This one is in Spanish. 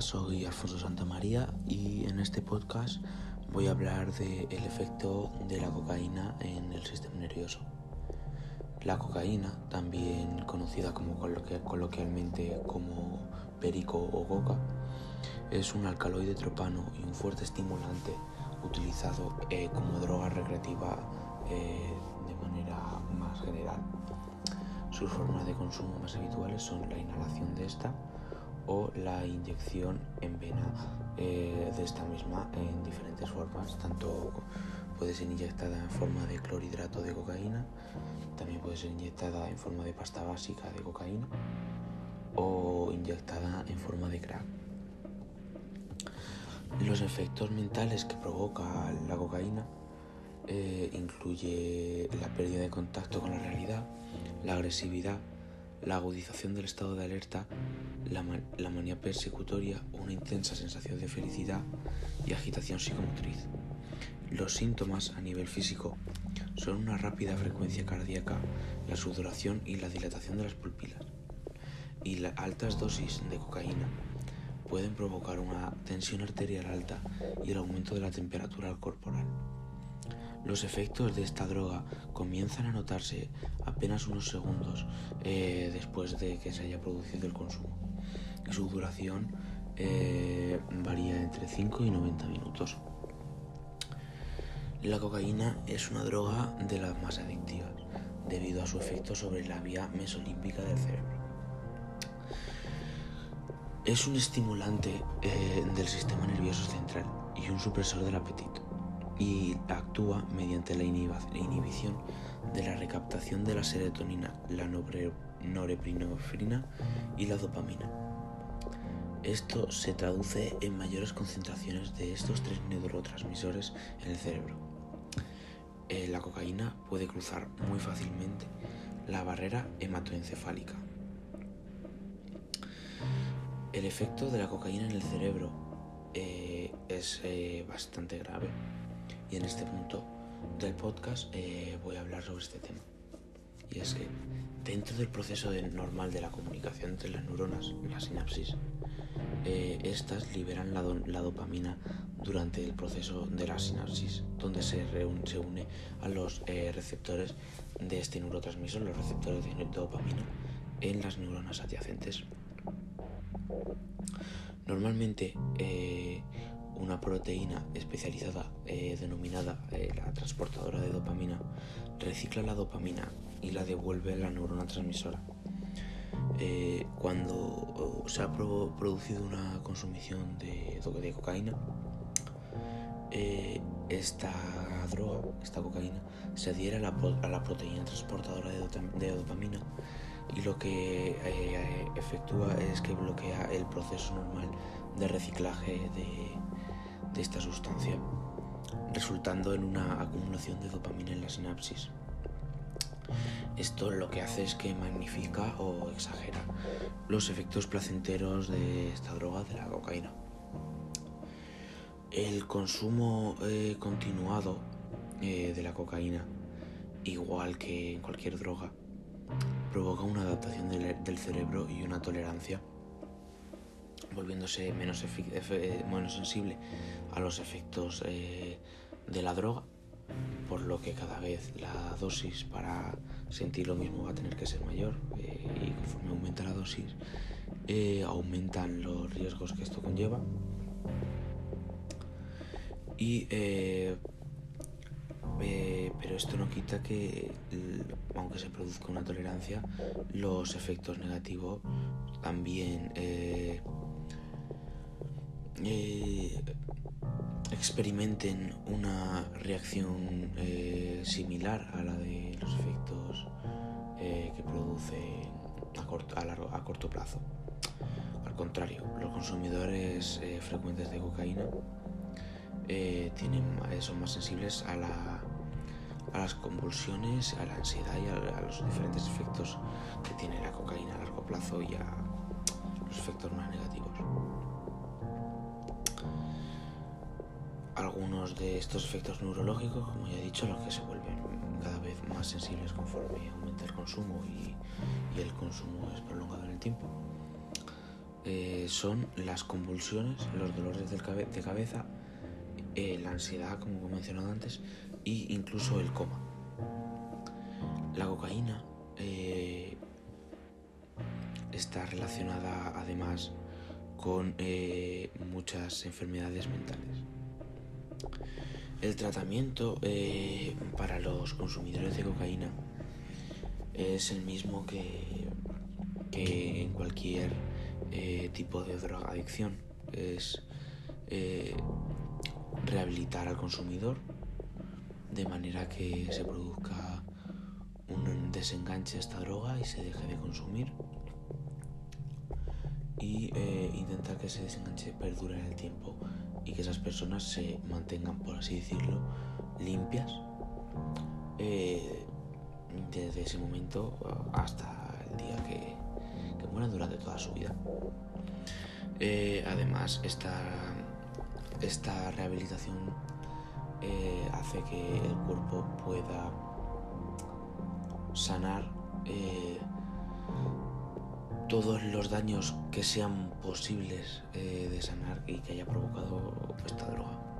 Soy Alfonso Santamaría y en este podcast voy a hablar del efecto de la cocaína en el sistema nervioso. La cocaína, también conocida como coloquialmente como perico o coca, es un alcaloide tropano y un fuerte estimulante utilizado eh, como droga recreativa eh, de manera más general. Sus formas de consumo más habituales son la inhalación de esta, o la inyección en vena eh, de esta misma en diferentes formas, tanto puede ser inyectada en forma de clorhidrato de cocaína, también puede ser inyectada en forma de pasta básica de cocaína o inyectada en forma de crack. Los efectos mentales que provoca la cocaína eh, incluye la pérdida de contacto con la realidad, la agresividad, la agudización del estado de alerta, la, manía persecutoria, una intensa sensación de felicidad y agitación psicomotriz. Los síntomas a nivel físico son una rápida frecuencia cardíaca, la sudoración y la dilatación de las pupilas. Y las altas dosis de cocaína pueden provocar una tensión arterial alta y el aumento de la temperatura corporal. Los efectos de esta droga comienzan a notarse apenas unos segundos eh, después de que se haya producido el consumo su duración eh, varía entre 5 y 90 minutos. La cocaína es una droga de las más adictivas debido a su efecto sobre la vía mesolímbica del cerebro. Es un estimulante eh, del sistema nervioso central y un supresor del apetito y actúa mediante la inhibición de la recaptación de la serotonina, la norepinefrina y la dopamina. Esto se traduce en mayores concentraciones de estos tres neurotransmisores en el cerebro. Eh, la cocaína puede cruzar muy fácilmente la barrera hematoencefálica. El efecto de la cocaína en el cerebro eh, es eh, bastante grave y en este punto del podcast eh, voy a hablar sobre este tema. Y es que dentro del proceso normal de la comunicación entre las neuronas, la sinapsis, eh, estas liberan la, dopamina durante el proceso de la sinapsis, donde se, se une a los eh, receptores de este neurotransmisor, los receptores de dopamina, en las neuronas adyacentes. Normalmente, una proteína especializada eh, denominada eh, la transportadora de dopamina recicla la dopamina y la devuelve a la neurona transmisora. Eh, cuando se ha producido una consumición de, de cocaína, esta droga, esta cocaína, se adhiere a la, proteína transportadora de, dopamina y lo que efectúa es que bloquea el proceso normal de reciclaje de, esta sustancia, resultando en una acumulación de dopamina en la sinapsis. Esto lo que hace es que magnifica o exagera los efectos placenteros de esta droga, de la cocaína. El consumo eh, continuado eh, de la cocaína, igual que en cualquier droga, provoca una adaptación del cerebro y una tolerancia volviéndose menos, sensible a los efectos eh, de la droga, por lo que cada vez la dosis para sentir lo mismo va a tener que ser mayor eh, y conforme aumenta la dosis eh, aumentan los riesgos que esto conlleva. Y pero esto no quita que, aunque se produzca una tolerancia, los efectos negativos también experimenten una reacción eh, similar a la de los efectos eh, que produce a corto, a, plazo. Al contrario, los consumidores frecuentes de cocaína son más sensibles a, la, a las convulsiones, a la ansiedad y a, los diferentes efectos que tiene la cocaína a largo plazo y a los efectos más negativos. Algunos de estos efectos neurológicos, como ya he dicho, los que se vuelven cada vez más sensibles conforme aumenta el consumo y, el consumo es prolongado en el tiempo. eh, son las convulsiones, los dolores de cabeza, eh, la ansiedad, como he mencionado antes, e incluso el coma. La cocaína eh, está relacionada además con muchas enfermedades mentales. El tratamiento para los consumidores de cocaína es el mismo que, que en cualquier eh, tipo de drogadicción. Es eh, rehabilitar al consumidor de manera que se produzca un desenganche a esta droga y se deje de consumir y eh, intentar que ese desenganche perdure en el tiempo y que esas personas se mantengan, por así decirlo, limpias desde ese momento hasta el día que, durante toda su vida. Eh, además, esta, esta rehabilitación eh, hace que el cuerpo pueda sanar eh, todos los daños que sean posibles de sanar y que haya provocado esta droga.